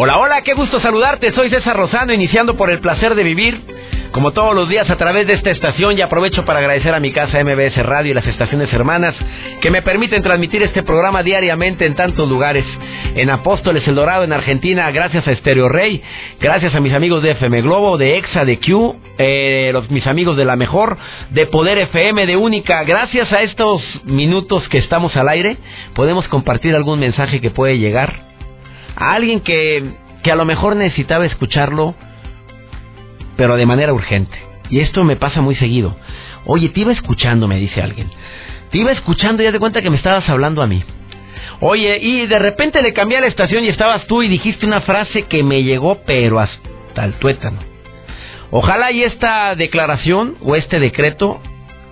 Hola, hola, qué gusto saludarte. Soy César Rosano, iniciando por el placer de vivir, como todos los días a través de esta estación. Y aprovecho para agradecer a mi casa MBS Radio y las estaciones hermanas que me permiten transmitir este programa diariamente en tantos lugares. En Apóstoles El Dorado, en Argentina, gracias a Stereo Rey, gracias a mis amigos de FM Globo, de EXA, de Q, eh, mis amigos de La Mejor, de Poder FM, de Única. Gracias a estos minutos que estamos al aire, podemos compartir algún mensaje que puede llegar a alguien que, que a lo mejor necesitaba escucharlo, pero de manera urgente. Y esto me pasa muy seguido. Oye, te iba escuchando, me dice alguien. Te iba escuchando y ya te cuenta que me estabas hablando a mí. Oye, y de repente le cambié a la estación y estabas tú y dijiste una frase que me llegó, pero hasta el tuétano. Ojalá y esta declaración o este decreto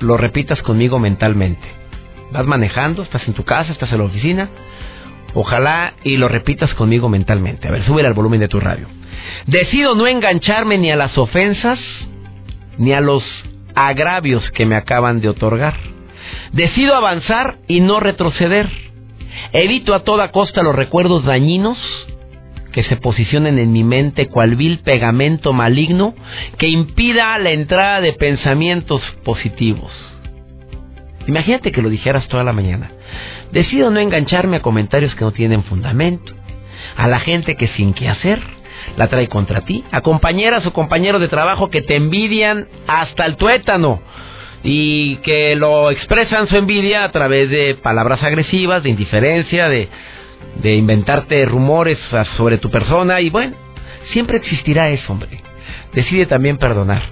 lo repitas conmigo mentalmente. Vas manejando, estás en tu casa, estás en la oficina, Ojalá y lo repitas conmigo mentalmente. A ver, sube al volumen de tu radio. Decido no engancharme ni a las ofensas ni a los agravios que me acaban de otorgar. Decido avanzar y no retroceder. Evito a toda costa los recuerdos dañinos que se posicionen en mi mente cual vil pegamento maligno que impida la entrada de pensamientos positivos. Imagínate que lo dijeras toda la mañana. Decido no engancharme a comentarios que no tienen fundamento, a la gente que sin qué hacer la trae contra ti, a compañeras o compañeros de trabajo que te envidian hasta el tuétano y que lo expresan su envidia a través de palabras agresivas, de indiferencia, de, de inventarte rumores sobre tu persona y bueno, siempre existirá eso, hombre. Decide también perdonar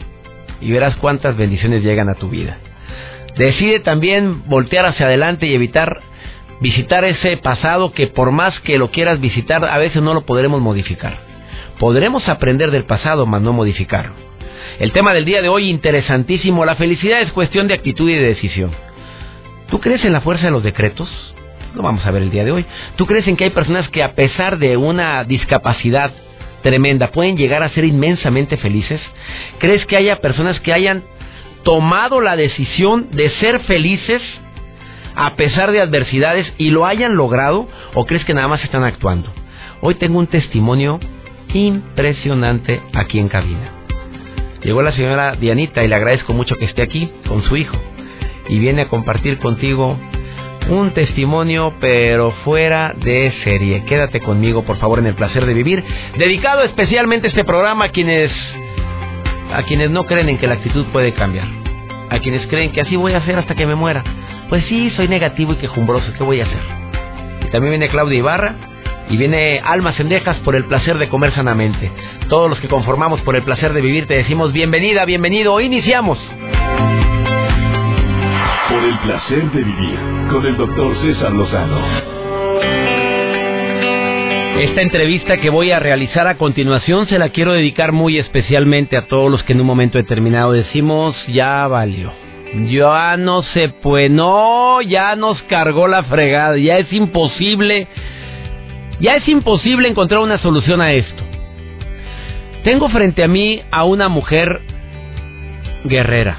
y verás cuántas bendiciones llegan a tu vida. Decide también voltear hacia adelante y evitar visitar ese pasado que por más que lo quieras visitar, a veces no lo podremos modificar. Podremos aprender del pasado, mas no modificarlo. El tema del día de hoy, interesantísimo, la felicidad es cuestión de actitud y de decisión. ¿Tú crees en la fuerza de los decretos? Lo vamos a ver el día de hoy. ¿Tú crees en que hay personas que a pesar de una discapacidad tremenda pueden llegar a ser inmensamente felices? ¿Crees que haya personas que hayan tomado la decisión de ser felices a pesar de adversidades y lo hayan logrado o crees que nada más están actuando? Hoy tengo un testimonio impresionante aquí en cabina. Llegó la señora Dianita y le agradezco mucho que esté aquí con su hijo y viene a compartir contigo un testimonio pero fuera de serie. Quédate conmigo por favor en el placer de vivir, dedicado especialmente este programa a quienes a quienes no creen en que la actitud puede cambiar, a quienes creen que así voy a hacer hasta que me muera. Pues sí, soy negativo y quejumbroso, ¿qué voy a hacer? Y también viene Claudia Ibarra y viene Almas Cendejas por el placer de comer sanamente. Todos los que conformamos por el placer de vivir te decimos bienvenida, bienvenido, iniciamos. Por el placer de vivir con el doctor César Lozano. Esta entrevista que voy a realizar a continuación se la quiero dedicar muy especialmente a todos los que en un momento determinado decimos ya valió. Ya no se puede, no, ya nos cargó la fregada, ya es imposible, ya es imposible encontrar una solución a esto. Tengo frente a mí a una mujer guerrera,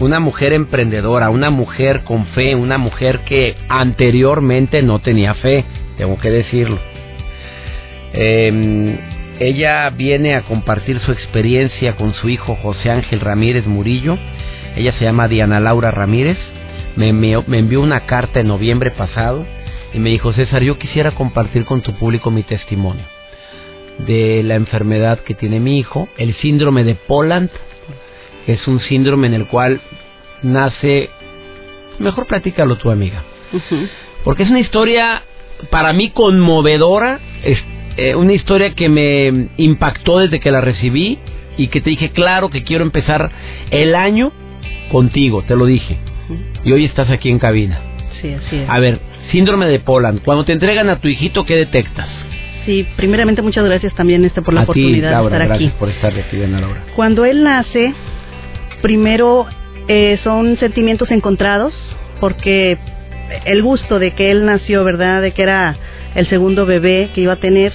una mujer emprendedora, una mujer con fe, una mujer que anteriormente no tenía fe, tengo que decirlo eh, ella viene a compartir su experiencia con su hijo José Ángel Ramírez Murillo. Ella se llama Diana Laura Ramírez. Me, me, envió una carta en noviembre pasado y me dijo, César, yo quisiera compartir con tu público mi testimonio de la enfermedad que tiene mi hijo, el síndrome de Poland, que es un síndrome en el cual nace... Mejor platícalo tu amiga. Porque es una historia para mí conmovedora, eh, una historia que me impactó desde que la recibí y que te dije, claro que quiero empezar el año contigo, te lo dije. Y hoy estás aquí en cabina. Sí, así es. A ver, Síndrome de Poland. Cuando te entregan a tu hijito, ¿qué detectas? Sí, primeramente muchas gracias también este por la oportunidad de estar gracias aquí. por estar aquí, Ana Laura. Cuando él nace, primero eh, son sentimientos encontrados, porque el gusto de que él nació, ¿verdad? De que era el segundo bebé que iba a tener,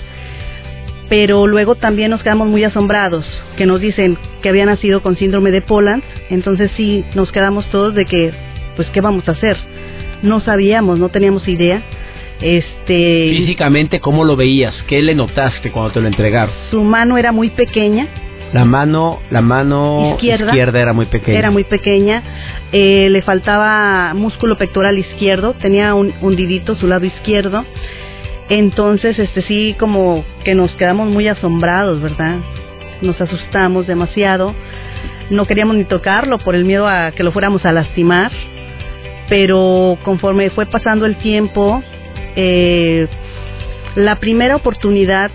pero luego también nos quedamos muy asombrados, que nos dicen que había nacido con síndrome de Poland, entonces sí, nos quedamos todos de que, pues, ¿qué vamos a hacer? No sabíamos, no teníamos idea. Este, Físicamente, ¿cómo lo veías? ¿Qué le notaste cuando te lo entregaron? su mano era muy pequeña, La mano, la mano Izquierda. era muy pequeña. era muy pequeña, eh, le faltaba músculo pectoral izquierdo, tenía un hundidito su lado izquierdo, entonces este sí como que nos quedamos muy asombrados, ¿verdad? Nos asustamos demasiado, no queríamos ni tocarlo por el miedo a que lo fuéramos a lastimar, pero conforme fue pasando el tiempo, eh, la primera oportunidad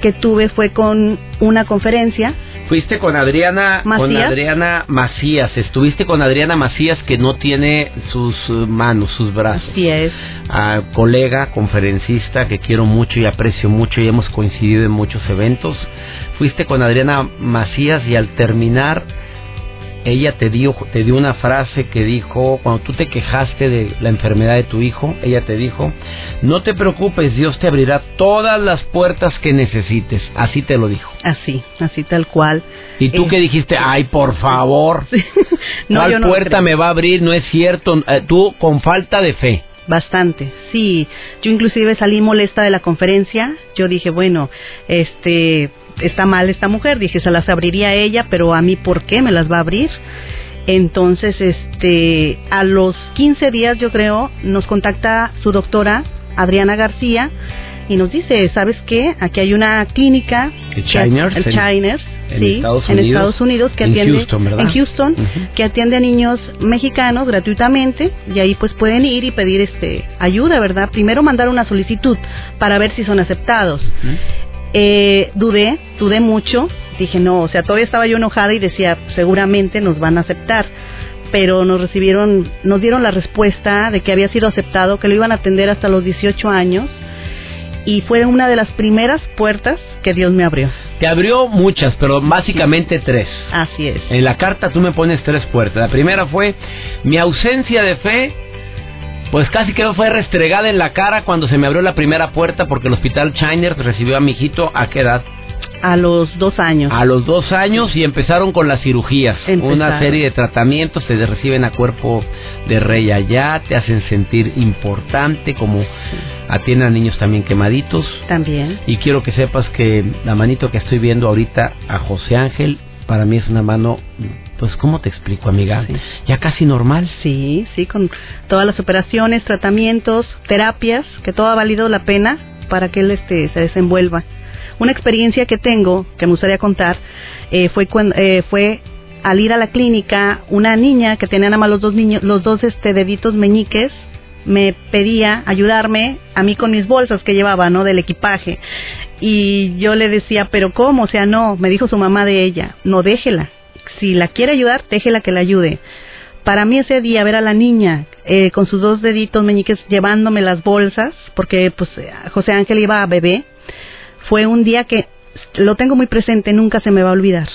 que tuve fue con una conferencia Fuiste con Adriana, con Macías. Adriana Macías. Estuviste con Adriana Macías que no tiene sus eh, manos, sus brazos. Así es. a colega, conferencista que quiero mucho y aprecio mucho y hemos coincidido en muchos eventos. Fuiste con Adriana Macías y al terminar ella te dio te dio una frase que dijo cuando tú te quejaste de la enfermedad de tu hijo, ella te dijo, "No te preocupes, Dios te abrirá todas las puertas que necesites." Así te lo dijo. Así, así tal cual. ¿Y tú Eh, qué dijiste? "Ay, por favor." no, ¿Cuál no puerta creo. me va a abrir? No es cierto. Eh, tú con falta de fe. Bastante, sí. Yo inclusive salí molesta de la conferencia. Yo dije, bueno, este, está mal esta mujer. Dije, se las abriría a ella, pero a mí, ¿por qué me las va a abrir? Entonces, este, a los 15 días, yo creo, nos contacta su doctora, Adriana García, y nos dice, ¿sabes qué? Aquí hay una clínica. El El en- Shiners, en sí, Estados en Unidos. Estados Unidos, que En atiende. En Houston, que atiende a niños mexicanos gratuitamente y ahí pues pueden ir y pedir este ayuda, ¿verdad? Primero mandar una solicitud para ver si son aceptados. Eh, dudé, dudé mucho, dije no, o sea, todavía estaba yo enojada y decía seguramente nos van a aceptar, pero nos recibieron, nos dieron la respuesta de que había sido aceptado, que lo iban a atender hasta los 18 años y fue una de las primeras puertas que Dios me abrió. Te abrió muchas, pero básicamente tres. Así es. En la carta tú me pones tres puertas. La primera fue mi ausencia de fe, pues casi que fue restregada en la cara cuando se me abrió la primera puerta porque el hospital Shiner recibió a mi hijito a qué edad? A los dos años. A los dos años y empezaron con las cirugías. Empezaron. Una serie de tratamientos, te reciben a cuerpo de rey allá, te hacen sentir importante, como atienden a niños también quemaditos. También. Y quiero que sepas que la manito que estoy viendo ahorita a José Ángel, para mí es una mano, pues, ¿cómo te explico, amiga? Sí. Ya casi normal. Sí, sí, con todas las operaciones, tratamientos, terapias, que todo ha valido la pena para que él este, se desenvuelva. Una experiencia que tengo, que me gustaría contar, eh, fue cuando, eh, fue al ir a la clínica, una niña que tenía nada más los dos niños, los dos este deditos meñiques, me pedía ayudarme a mí con mis bolsas que llevaba, ¿no? Del equipaje. Y yo le decía, pero ¿cómo? O sea, no, me dijo su mamá de ella, no déjela. Si la quiere ayudar, déjela que la ayude. Para mí ese día ver a la niña eh, con sus dos deditos meñiques llevándome las bolsas, porque pues José Ángel iba a bebé, fue un día que lo tengo muy presente, nunca se me va a olvidar.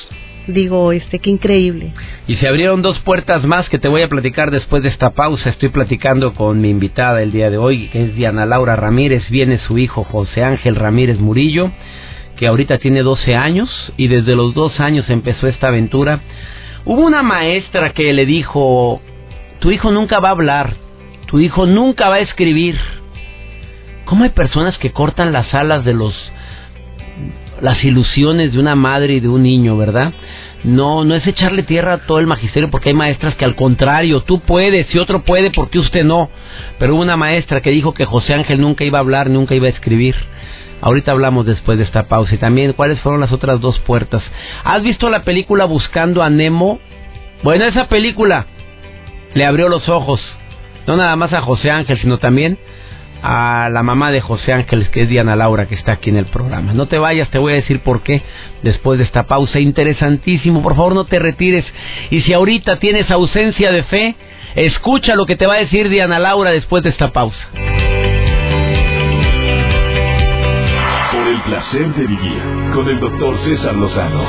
Digo, este, qué increíble. Y se abrieron dos puertas más que te voy a platicar después de esta pausa. Estoy platicando con mi invitada el día de hoy, que es Diana Laura Ramírez. Viene su hijo José Ángel Ramírez Murillo, que ahorita tiene 12 años y desde los dos años empezó esta aventura. Hubo una maestra que le dijo, tu hijo nunca va a hablar, tu hijo nunca va a escribir. ¿Cómo hay personas que cortan las alas de los las ilusiones de una madre y de un niño, ¿verdad? No, no es echarle tierra a todo el magisterio porque hay maestras que al contrario, tú puedes y otro puede porque usted no. Pero hubo una maestra que dijo que José Ángel nunca iba a hablar, nunca iba a escribir. Ahorita hablamos después de esta pausa y también cuáles fueron las otras dos puertas. ¿Has visto la película Buscando a Nemo? Bueno, esa película le abrió los ojos, no nada más a José Ángel, sino también a la mamá de José Ángeles, que es Diana Laura, que está aquí en el programa. No te vayas, te voy a decir por qué después de esta pausa. Interesantísimo, por favor no te retires. Y si ahorita tienes ausencia de fe, escucha lo que te va a decir Diana Laura después de esta pausa. Placer vivir con el doctor César Lozano.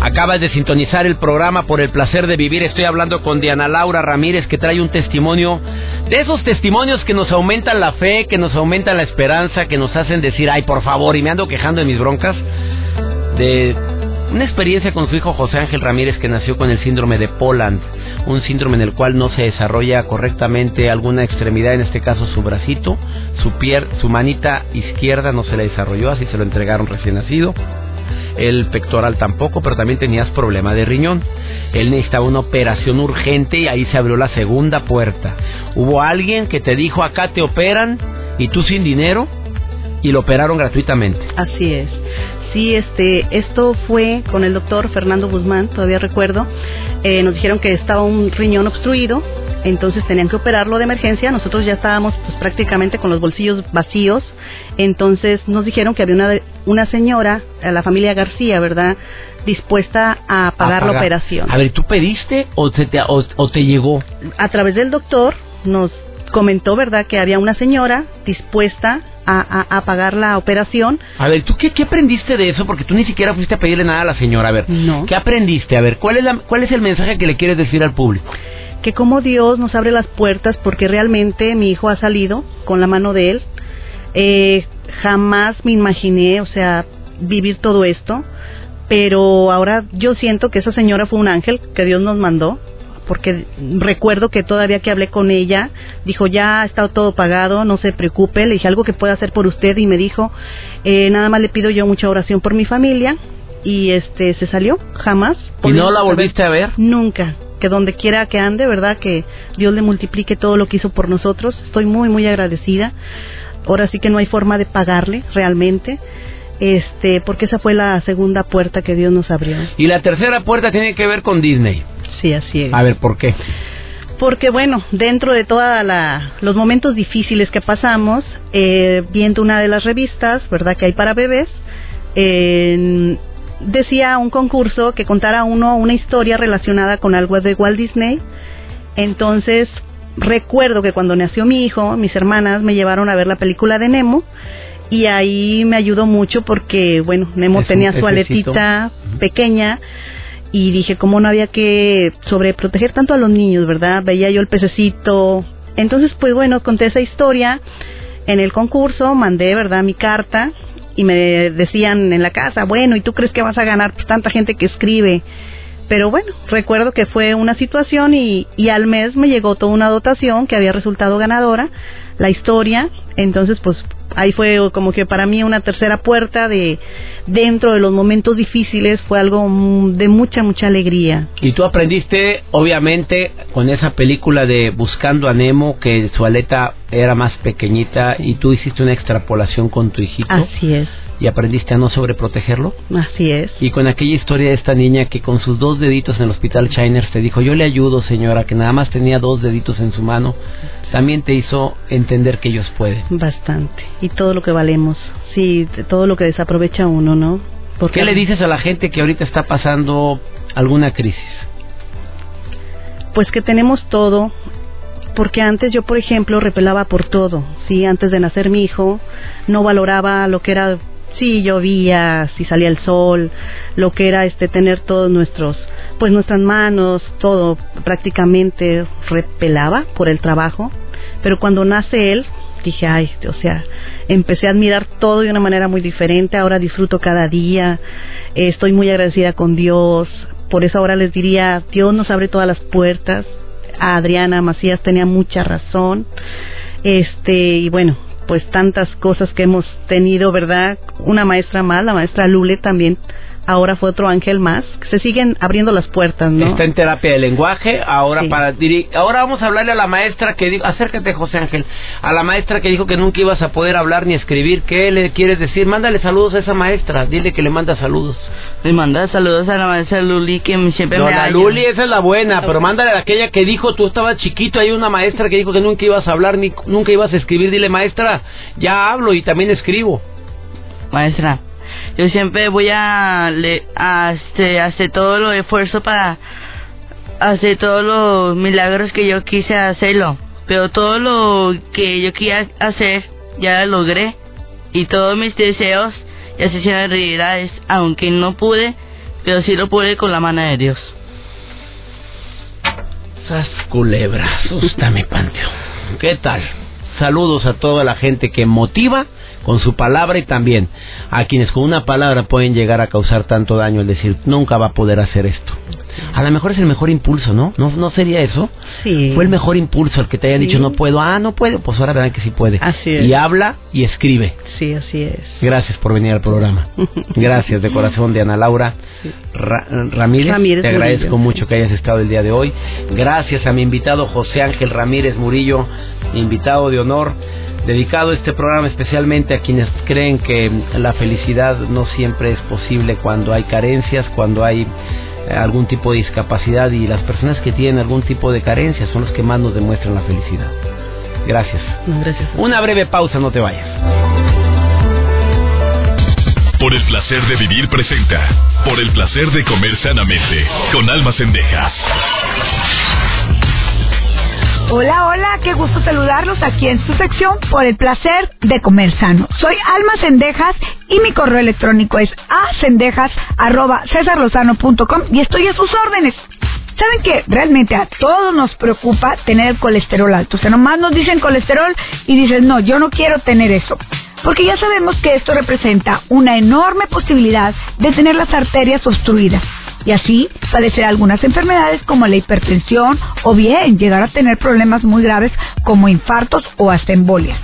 Acabas de sintonizar el programa por el placer de vivir. Estoy hablando con Diana Laura Ramírez que trae un testimonio de esos testimonios que nos aumentan la fe, que nos aumentan la esperanza, que nos hacen decir, ay, por favor, y me ando quejando de mis broncas. De una experiencia con su hijo José Ángel Ramírez que nació con el síndrome de Poland, un síndrome en el cual no se desarrolla correctamente alguna extremidad, en este caso su bracito, su pier, su manita izquierda no se le desarrolló, así se lo entregaron recién nacido el pectoral tampoco, pero también tenías problema de riñón. Él necesitaba una operación urgente y ahí se abrió la segunda puerta. Hubo alguien que te dijo acá te operan y tú sin dinero y lo operaron gratuitamente. Así es. Sí, este, esto fue con el doctor Fernando Guzmán, todavía recuerdo. Eh, nos dijeron que estaba un riñón obstruido, entonces tenían que operarlo de emergencia. Nosotros ya estábamos pues prácticamente con los bolsillos vacíos, entonces nos dijeron que había una, una señora, la familia García, ¿verdad? dispuesta a pagar, la operación. A ver, ¿tú pediste o te, o, te llegó? A través del doctor nos comentó, ¿verdad?, que había una señora dispuesta a, a, pagar la operación. A ver, ¿tú qué, qué, aprendiste de eso? Porque tú ni siquiera fuiste a pedirle nada a la señora. A ver, no. ¿qué aprendiste? A ver, ¿cuál es, la, ¿cuál es el mensaje que le quieres decir al público? que como Dios nos abre las puertas porque realmente mi hijo ha salido con la mano de él. Eh, jamás me imaginé, o sea, vivir todo esto, pero ahora yo siento que esa señora fue un ángel que Dios nos mandó, porque recuerdo que todavía que hablé con ella, dijo, ya ha estado todo pagado, no se preocupe, le dije algo que pueda hacer por usted y me dijo, eh, nada más le pido yo mucha oración por mi familia y este se salió, jamás. ¿Y no la volviste a ver? Nunca, que donde quiera que ande, ¿verdad? Que Dios le multiplique todo lo que hizo por nosotros. Estoy muy, muy agradecida. Ahora sí que no hay forma de pagarle realmente. Este, porque esa fue la segunda puerta que Dios nos abrió. Y la tercera puerta tiene que ver con Disney. Sí, así es. A ver, ¿por qué? Porque bueno, dentro de todos los momentos difíciles que pasamos, eh, viendo una de las revistas, ¿verdad? Que hay para bebés, eh, decía un concurso que contara uno una historia relacionada con algo de Walt Disney. Entonces, recuerdo que cuando nació mi hijo, mis hermanas me llevaron a ver la película de Nemo y ahí me ayudó mucho porque, bueno, Nemo tenía su aletita pequeña y dije, ¿cómo no había que sobreproteger tanto a los niños, verdad? Veía yo el pececito. Entonces, pues bueno, conté esa historia en el concurso, mandé, ¿verdad?, mi carta y me decían en la casa, bueno, ¿y tú crees que vas a ganar? Pues tanta gente que escribe. Pero bueno, recuerdo que fue una situación y, y al mes me llegó toda una dotación que había resultado ganadora, la historia, entonces pues ahí fue como que para mí una tercera puerta de dentro de los momentos difíciles fue algo de mucha mucha alegría. Y tú aprendiste obviamente con esa película de Buscando a Nemo que su aleta era más pequeñita y tú hiciste una extrapolación con tu hijito. Así es y aprendiste a no sobreprotegerlo. Así es. Y con aquella historia de esta niña que con sus dos deditos en el hospital Chiners te dijo, yo le ayudo señora, que nada más tenía dos deditos en su mano, también te hizo entender que ellos pueden. Bastante. Y todo lo que valemos. Sí, todo lo que desaprovecha uno, ¿no? Porque... ¿Qué le dices a la gente que ahorita está pasando alguna crisis? Pues que tenemos todo, porque antes yo, por ejemplo, repelaba por todo, sí, antes de nacer mi hijo, no valoraba lo que era si llovía, si salía el sol, lo que era este tener todos nuestros, pues nuestras manos, todo prácticamente repelaba por el trabajo, pero cuando nace él, dije, ay, o sea, empecé a admirar todo de una manera muy diferente, ahora disfruto cada día, estoy muy agradecida con Dios, por eso ahora les diría, Dios nos abre todas las puertas, Adriana Macías tenía mucha razón, este, y bueno, pues tantas cosas que hemos tenido, ¿verdad? Una maestra más, la maestra Lule también ahora fue otro ángel más. Se siguen abriendo las puertas, ¿no? Está en terapia de lenguaje, ahora para ahora vamos a hablarle a la maestra que dijo, acércate José Ángel, a la maestra que dijo que nunca ibas a poder hablar ni escribir, ¿qué le quieres decir? Mándale saludos a esa maestra, dile que le manda saludos. Le manda saludos a la maestra Luli que siempre no, me la Luli esa es la buena, pero mándale a aquella que dijo, tú estabas chiquito, hay una maestra que dijo que nunca ibas a hablar ni nunca ibas a escribir, dile maestra, ya hablo y también escribo. Maestra, yo siempre voy a, este, hacer todo lo esfuerzo para hacer todos los milagros que yo quise hacerlo. Pero todo lo que yo quería hacer ya lo logré. Y todos mis deseos ya se hicieron realidades, aunque no pude, pero sí lo pude con la mano de Dios. Sas culebra, asústame, Panteón. ¿Qué tal? Saludos a toda la gente que motiva con su palabra y también a quienes con una palabra pueden llegar a causar tanto daño, el decir, nunca va a poder hacer esto. A lo mejor es el mejor impulso, ¿no? ¿No, no sería eso? Sí. Fue el mejor impulso el que te hayan dicho, no puedo. Ah, no puedo. Pues ahora verán que sí puede. Así es. Y habla y escribe. Sí, así es. Gracias por venir al programa. Gracias de corazón de Ana Laura Ramírez. Ramírez. Te agradezco mucho que hayas estado el día de hoy. Gracias a mi invitado José Ángel Ramírez Murillo, invitado de honor dedicado este programa especialmente a quienes creen que la felicidad no siempre es posible cuando hay carencias, cuando hay eh, algún tipo de discapacidad y las personas que tienen algún tipo de carencia son los que más nos demuestran la felicidad. Gracias. gracias. Una breve pausa, no te vayas. Por el placer de vivir presenta. Por el placer de comer sanamente. Con almas endejas. Hola, hola, qué gusto saludarlos aquí en su sección por el placer de comer sano. Soy Alma Cendejas y mi correo electrónico es acendejas.cesarlozano.com y estoy a sus órdenes. ¿Saben que realmente a todos nos preocupa tener colesterol alto? O sea, nomás nos dicen colesterol y dicen, no, yo no quiero tener eso. Porque ya sabemos que esto representa una enorme posibilidad de tener las arterias obstruidas y así padecer algunas enfermedades como la hipertensión o bien llegar a tener problemas muy graves como infartos o hasta embolias.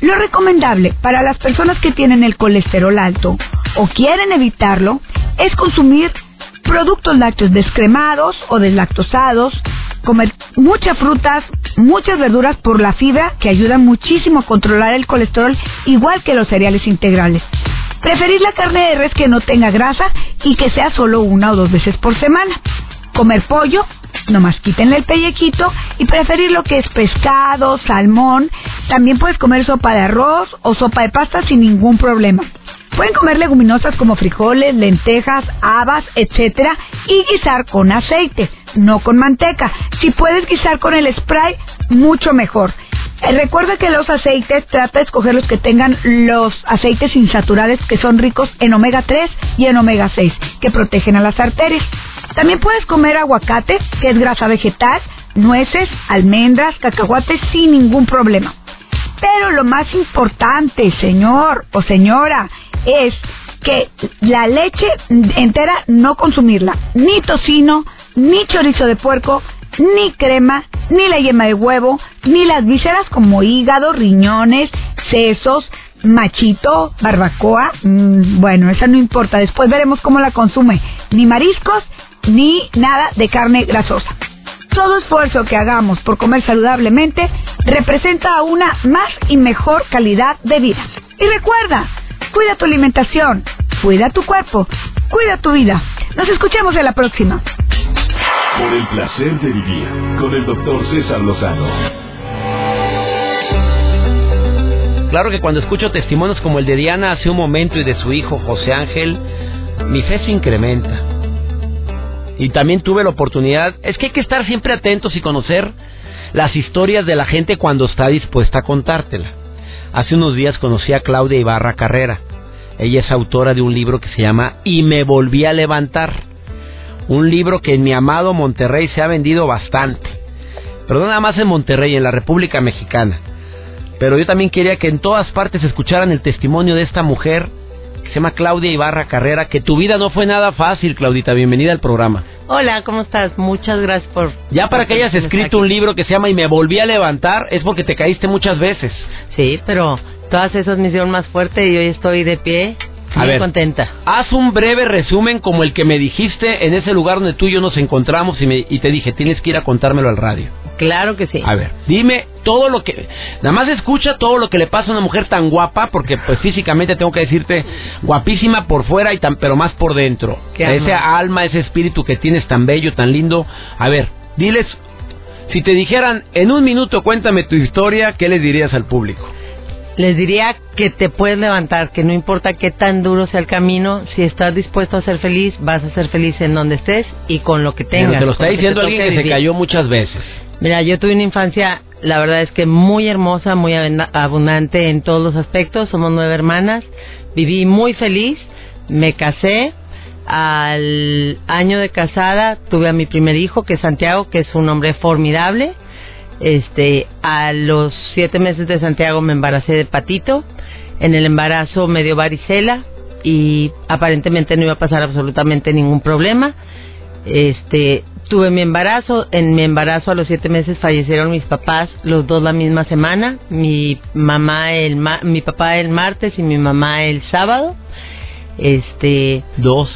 Lo recomendable para las personas que tienen el colesterol alto o quieren evitarlo es consumir productos lácteos descremados o deslactosados, comer muchas frutas, muchas verduras por la fibra que ayudan muchísimo a controlar el colesterol igual que los cereales integrales. Preferir la carne de res que no tenga grasa y que sea solo una o dos veces por semana. Comer pollo, nomás quítenle el pellequito y preferir lo que es pescado, salmón. También puedes comer sopa de arroz o sopa de pasta sin ningún problema. Pueden comer leguminosas como frijoles, lentejas, habas, etcétera, y guisar con aceite, no con manteca. Si puedes guisar con el spray, mucho mejor. Eh, recuerda que los aceites, trata de escoger los que tengan los aceites insaturados que son ricos en omega 3 y en omega 6, que protegen a las arterias. También puedes comer aguacate, que es grasa vegetal, nueces, almendras, cacahuates sin ningún problema. Pero lo más importante, señor o señora, es que la leche entera no consumirla, ni tocino, ni chorizo de puerco, ni crema, ni la yema de huevo, ni las vísceras como hígado, riñones, sesos, machito, barbacoa. Mm, bueno, esa no importa, después veremos cómo la consume. Ni mariscos, ni nada de carne grasosa. Todo esfuerzo que hagamos por comer saludablemente representa una más y mejor calidad de vida. Y recuerda, cuida tu alimentación, cuida tu cuerpo, cuida tu vida. Nos escuchemos en la próxima. Por el placer de vivir con el doctor César Lozano. Claro que cuando escucho testimonios como el de Diana hace un momento y de su hijo José Ángel, mi fe se incrementa. Y también tuve la oportunidad, es que hay que estar siempre atentos y conocer las historias de la gente cuando está dispuesta a contártela. Hace unos días conocí a Claudia Ibarra Carrera. Ella es autora de un libro que se llama Y me volví a levantar un libro que en mi amado Monterrey se ha vendido bastante. Pero no nada más en Monterrey, en la República Mexicana. Pero yo también quería que en todas partes escucharan el testimonio de esta mujer se llama Claudia Ibarra Carrera, que tu vida no fue nada fácil, Claudita. Bienvenida al programa. Hola, ¿cómo estás? Muchas gracias por... Ya para que hayas escrito un libro que se llama Y me volví a levantar, es porque te caíste muchas veces. Sí, pero todas esas me hicieron más fuerte y hoy estoy de pie A Muy ver. contenta. Haz un breve resumen como el que me dijiste en ese lugar donde tú y yo nos encontramos y, me- y te dije, tienes que ir a contármelo al radio. Claro que sí. A ver, dime todo lo que... Nada más escucha todo lo que le pasa a una mujer tan guapa, porque pues físicamente tengo que decirte, guapísima por fuera y tan, pero más por dentro. Qué amor. Ese alma, ese espíritu que tienes tan bello, tan lindo. A ver, diles, si te dijeran en un minuto cuéntame tu historia, ¿qué les dirías al público? Les diría que te puedes levantar, que no importa qué tan duro sea el camino, si estás dispuesto a ser feliz, vas a ser feliz en donde estés y con lo que Pero tengas. te lo está diciendo alguien que se cayó muchas veces. Mira, yo tuve una infancia, la verdad es que muy hermosa, muy abunda- abundante en todos los aspectos. Somos nueve hermanas. Viví muy feliz. Me casé. Al año de casada tuve a mi primer hijo, que es Santiago, que es un hombre formidable. Este, a los siete meses de Santiago me embaracé de Patito. En el embarazo me dio varicela y aparentemente no iba a pasar absolutamente ningún problema. Este, tuve mi embarazo, en mi embarazo a los siete meses fallecieron mis papás, los dos la misma semana, mi mamá el ma- mi papá el martes y mi mamá el sábado. Este, Dos.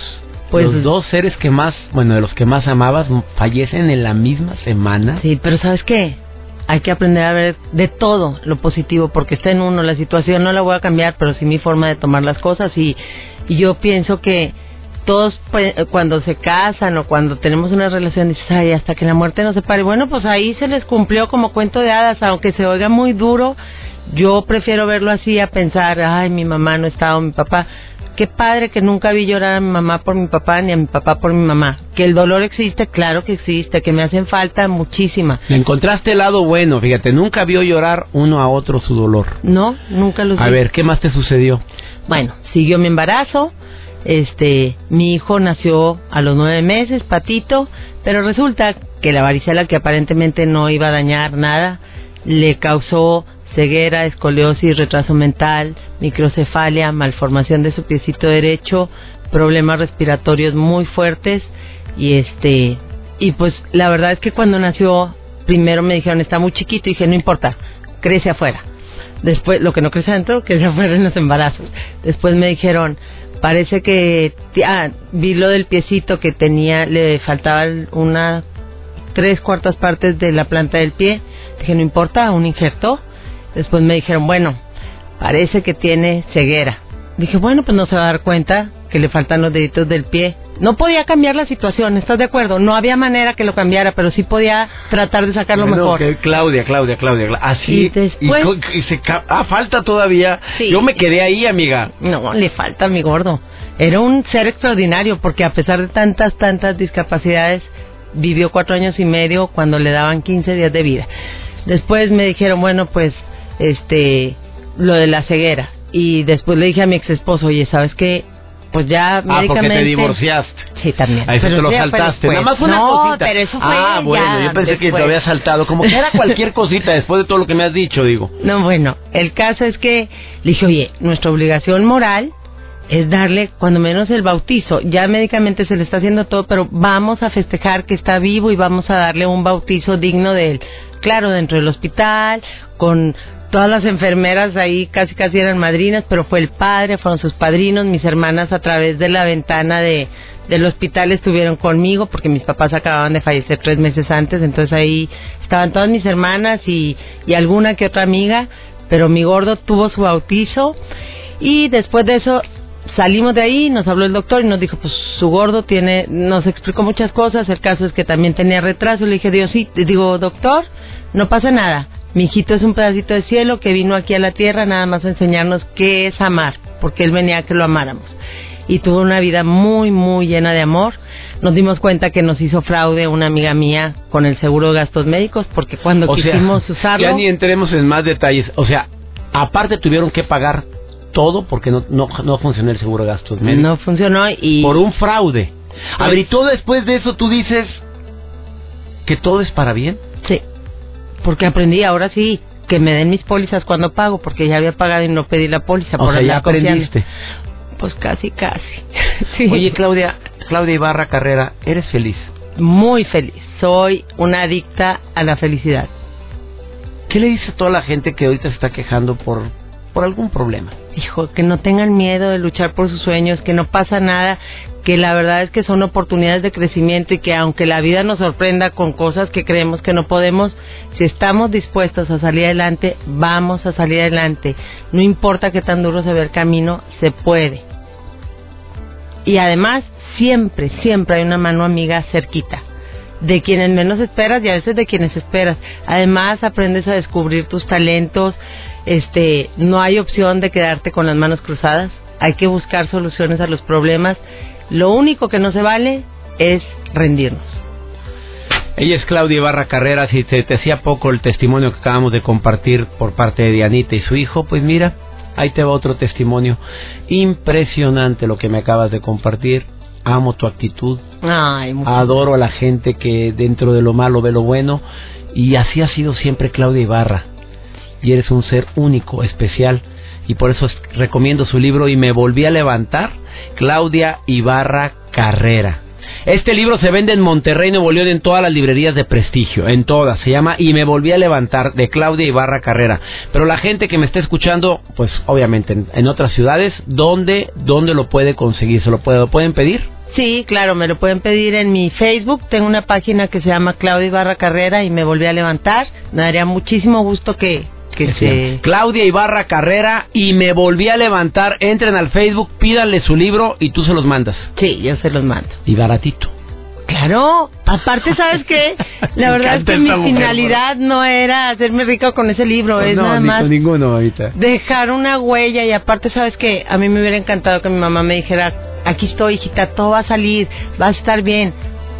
Pues- los dos seres que más, bueno, de los que más amabas, fallecen en la misma semana. sí, pero ¿sabes qué? Hay que aprender a ver de todo lo positivo, porque está en uno, la situación no la voy a cambiar, pero sí mi forma de tomar las cosas y, y yo pienso que todos pues, cuando se casan o cuando tenemos una relación dices, ay, hasta que la muerte nos separe. Bueno, pues ahí se les cumplió como cuento de hadas, aunque se oiga muy duro, yo prefiero verlo así a pensar, ay, mi mamá no estaba o mi papá. Qué padre que nunca vi llorar a mi mamá por mi papá ni a mi papá por mi mamá. Que el dolor existe, claro que existe, que me hacen falta muchísima. Le encontraste el lado bueno, fíjate, nunca vio llorar uno a otro su dolor. No, nunca los A vi. ver, ¿qué más te sucedió? Bueno, siguió mi embarazo. Este, mi hijo nació a los nueve meses, patito, pero resulta que la varicela que aparentemente no iba a dañar nada, le causó ceguera, escoliosis, retraso mental, microcefalia, malformación de su piecito derecho, problemas respiratorios muy fuertes y este, y pues la verdad es que cuando nació, primero me dijeron está muy chiquito y dije no importa, crece afuera. Después, lo que no crece adentro, crece afuera en los embarazos. Después me dijeron, parece que, ah, vi lo del piecito que tenía, le faltaba una, tres cuartas partes de la planta del pie. Dije, no importa, un injerto. Después me dijeron, bueno, parece que tiene ceguera. Dije, bueno, pues no se va a dar cuenta que le faltan los deditos del pie. No podía cambiar la situación, ¿estás de acuerdo? No había manera que lo cambiara, pero sí podía tratar de sacarlo Bueno, mejor. que Claudia, Claudia, Claudia, Cla- así. Y después- y se ah, falta todavía. Sí. Yo me quedé ahí, amiga. No, le falta mi gordo. Era un ser extraordinario porque a pesar de tantas, tantas discapacidades, vivió cuatro años y medio cuando le daban 15 días de vida. Después me dijeron, bueno, pues, este, lo de la ceguera. Y después le dije a mi ex esposo, oye, ¿sabes qué? Pues ya Ah, porque médicamente... te divorciaste. Sí, también. A eso Pero te lo saltaste. Nada más fue una no, cosita. pero eso fue Ah, bueno, yo pensé que te había saltado. Como que era cualquier cosita después de todo lo que me has dicho, digo. No, bueno, el caso es que le dije, oye, nuestra obligación moral es darle cuando menos el bautizo. Ya médicamente se le está haciendo todo, pero vamos a festejar que está vivo y vamos a darle un bautizo digno de él. Claro, dentro del hospital, con todas las enfermeras ahí, casi casi eran madrinas, pero fue el padre, fueron sus padrinos, mis hermanas a través de la ventana de del hospital estuvieron conmigo porque mis papás acababan de fallecer tres meses antes, entonces ahí estaban todas mis hermanas y, y alguna que otra amiga, pero mi gordo tuvo su bautizo y después de eso salimos de ahí, nos habló el doctor y nos dijo, pues su gordo tiene, nos explicó muchas cosas, el caso es que también tenía retraso, le dije, Dios, sí, digo, doctor, no pasa nada, mi hijito es un pedacito de cielo que vino aquí a la tierra nada más a enseñarnos qué es amar, porque él venía a que lo amáramos. Y tuvo una vida muy, muy llena de amor. Nos dimos cuenta que nos hizo fraude una amiga mía con el seguro de gastos médicos, porque cuando O sea, quisimos usarlo... ya ni entremos en más detalles. O sea, aparte tuvieron que pagar todo porque no, no, no funcionó el seguro de gastos médicos. no funcionó y... Por un fraude. A ver, y todo después de eso tú dices que todo es para bien. Sí, porque aprendí ahora sí que me den mis pólizas cuando pago, porque ya había pagado y no pedí la póliza. O por sea, ya confiando. aprendiste. Pues casi, casi. sí. Oye, Claudia, Claudia Ibarra Carrera, eres feliz. muy feliz. Soy una adicta a la felicidad. ¿Qué le dices a toda la gente que ahorita se está quejando por por algún problema. Hijo, que no tengan miedo de luchar por sus sueños, que no pasa nada, que la verdad es que son oportunidades de crecimiento y que aunque la vida nos sorprenda con cosas que creemos que no podemos, si estamos dispuestos a salir adelante, vamos a salir adelante. No importa qué tan duro se ve el camino, se puede. Y además, siempre, siempre hay una mano amiga cerquita de quienes menos esperas y a veces de quienes esperas. Además, aprendes a descubrir tus talentos. Este, no hay opción de quedarte con las manos cruzadas. Hay que buscar soluciones a los problemas lo único que no se vale es rendirnos. Ella es Claudia Ibarra Carreras y te, te hacía poco el testimonio que acabamos de compartir por parte de Dianita y su hijo. Pues mira, ahí te va otro testimonio. Impresionante lo que me acabas de compartir. Amo tu actitud. Ay, Adoro a la gente que dentro de lo malo ve lo bueno. Y así ha sido siempre Claudia Ibarra. Y eres un ser único, especial y por eso recomiendo su libro y me volví a levantar, Claudia Ibarra Carrera. Este libro se vende en Monterrey, Nuevo León, en todas las librerías de prestigio, en todas. Se llama Y me volví a levantar, de Claudia Ibarra Carrera. Pero la gente que me está escuchando, pues obviamente en, otras ciudades, ¿dónde, ¿dónde lo puede conseguir? ¿Se lo, puede, lo pueden pedir? Sí, claro, me lo pueden pedir en mi Facebook. Tengo una página que se llama Claudia Ibarra Carrera y me volví a levantar. Me daría muchísimo gusto que, que Claudia Ibarra Carrera y me volví a levantar. Entren al Facebook, pídanle su libro y tú se los mandas. Sí, yo se los mando. Y baratito. Claro, aparte, ¿sabes qué? La verdad es que mi finalidad no era hacerme rico con ese libro, es nada más ninguno dejar una huella y aparte, ¿sabes qué? A mí me hubiera encantado que mi mamá me dijera, aquí estoy, hijita, todo va a salir, va a estar bien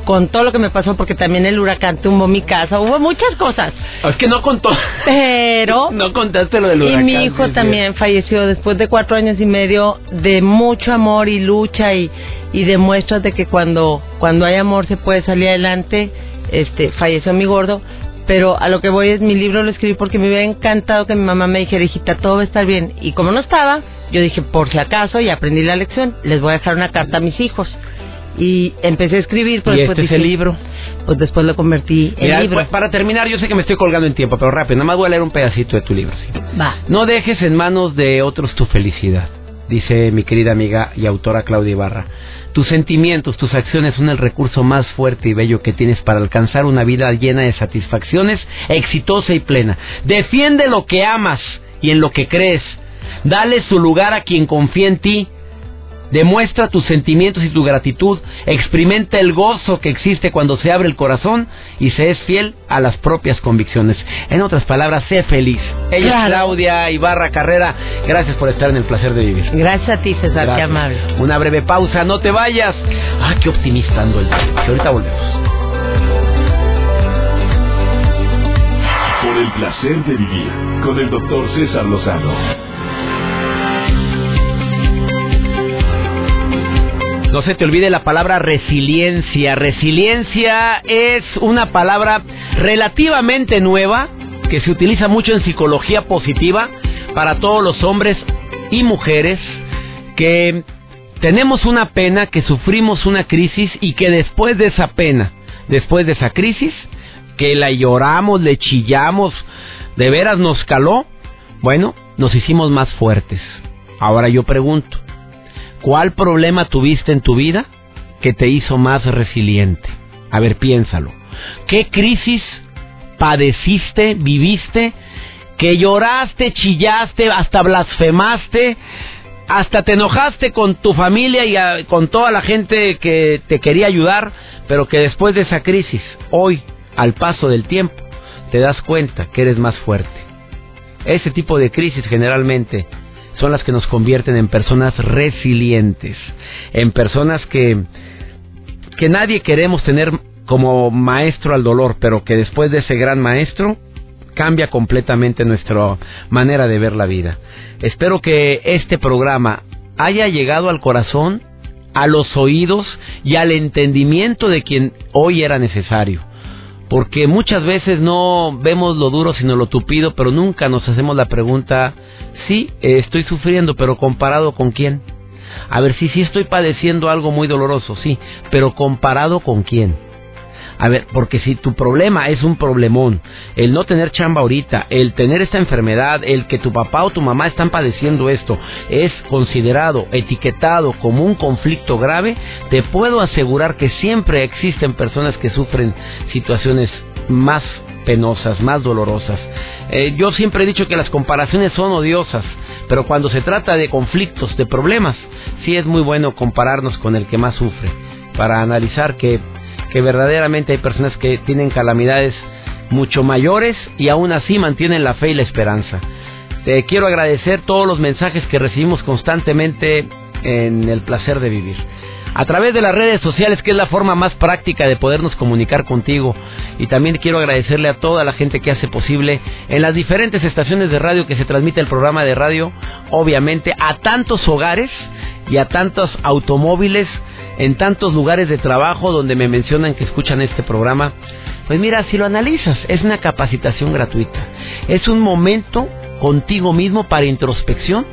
con todo lo que me pasó, porque también el huracán tumbó mi casa, hubo muchas cosas. Es que no contó. Pero. no contaste lo del huracán. Y mi hijo también falleció después de cuatro años y medio de mucho amor y lucha y, y demuestras de que cuando, cuando hay amor se puede salir adelante. Este, falleció mi gordo. Pero a lo que voy es, mi libro lo escribí porque me hubiera encantado que mi mamá me dijera, hijita, todo va a estar bien. Y como no estaba, yo dije, por si acaso, y aprendí la lección, les voy a dejar una carta a mis hijos y empecé a escribir, pero ¿Y después este es el libro? Pues después lo convertí en libro. Pues, para terminar, yo sé que me estoy colgando en tiempo, pero rápido, nada más voy a leer un pedacito de tu libro. ¿sí? Va. No dejes en manos de otros tu felicidad, dice mi querida amiga y autora Claudia Ibarra. Tus sentimientos, tus acciones son el recurso más fuerte y bello que tienes para alcanzar una vida llena de satisfacciones, exitosa y plena. Defiende lo que amas y en lo que crees. Dale su lugar a quien confía en ti Demuestra tus sentimientos y tu gratitud. Experimenta el gozo que existe cuando se abre el corazón y se es fiel a las propias convicciones. En otras palabras, sé feliz. Ella es Claudia Ibarra Carrera. Gracias por estar en el placer de vivir. Gracias a ti, César. Qué amable. Una breve pausa. No te vayas. Ah, qué optimista ando el día. Ahorita volvemos. Por el placer de vivir con el doctor César Lozano. No se te olvide la palabra resiliencia. Resiliencia es una palabra relativamente nueva que se utiliza mucho en psicología positiva para todos los hombres y mujeres que tenemos una pena, que sufrimos una crisis y que después de esa pena, después de esa crisis, que la lloramos, le chillamos, de veras nos caló, bueno, nos hicimos más fuertes. Ahora yo pregunto, ¿Cuál problema tuviste en tu vida que te hizo más resiliente? A ver, piénsalo. ¿Qué crisis padeciste, viviste, que lloraste, chillaste, hasta blasfemaste, hasta te enojaste con tu familia y ah, con toda la gente que te quería ayudar, pero que después de esa crisis, hoy, al paso del tiempo, te das cuenta que eres más fuerte? Ese tipo de crisis generalmente son las que nos convierten en personas resilientes, en personas que, que nadie queremos tener como maestro al dolor, pero que después de ese gran maestro cambia completamente nuestra manera de ver la vida. Espero que este programa haya llegado al corazón, a los oídos y al entendimiento de quien hoy era necesario porque muchas veces no vemos lo duro sino lo tupido, pero nunca nos hacemos la pregunta, sí, eh, estoy sufriendo, pero comparado con quién? A ver, sí, sí estoy padeciendo algo muy doloroso, sí, pero comparado con quién? A ver, porque si tu problema es un problemón, el no tener chamba ahorita, el tener esta enfermedad, el que tu papá o tu mamá están padeciendo esto, es considerado, etiquetado como un conflicto grave, te puedo asegurar que siempre existen personas que sufren situaciones más penosas, más dolorosas. Eh, yo siempre he dicho que las comparaciones son odiosas, pero cuando se trata de conflictos, de problemas, sí es muy bueno compararnos con el que más sufre, para analizar que, que verdaderamente hay personas que tienen calamidades mucho mayores y aún así mantienen la fe y la esperanza. Te quiero agradecer todos los mensajes que recibimos constantemente en el placer de vivir a través de las redes sociales, que es la forma más práctica de podernos comunicar contigo. Y también quiero agradecerle a toda la gente que hace posible en las diferentes estaciones de radio que se transmite el programa de radio, obviamente, a tantos hogares y a tantos automóviles, en tantos lugares de trabajo donde me mencionan que escuchan este programa. Pues mira, si lo analizas, es una capacitación gratuita. Es un momento contigo mismo para introspección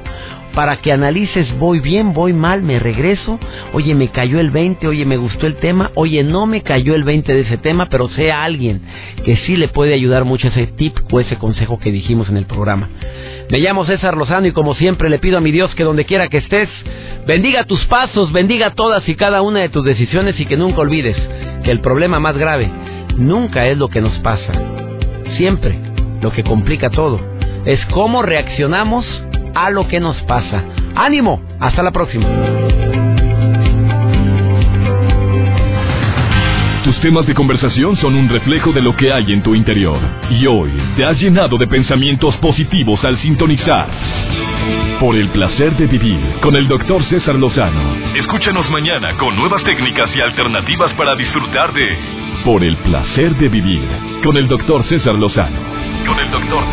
para que analices, voy bien, voy mal, me regreso, oye, me cayó el 20, oye, me gustó el tema, oye, no me cayó el 20 de ese tema, pero sea alguien que sí le puede ayudar mucho ese tip o ese consejo que dijimos en el programa. Me llamo César Lozano y como siempre le pido a mi Dios que donde quiera que estés, bendiga tus pasos, bendiga todas y cada una de tus decisiones y que nunca olvides que el problema más grave nunca es lo que nos pasa, siempre lo que complica todo es cómo reaccionamos a lo que nos pasa. Ánimo, hasta la próxima. Tus temas de conversación son un reflejo de lo que hay en tu interior. Y hoy te has llenado de pensamientos positivos al sintonizar. Por el placer de vivir con el doctor César Lozano. Escúchanos mañana con nuevas técnicas y alternativas para disfrutar de Por el placer de vivir con el doctor César Lozano. Con el doctor César Lozano.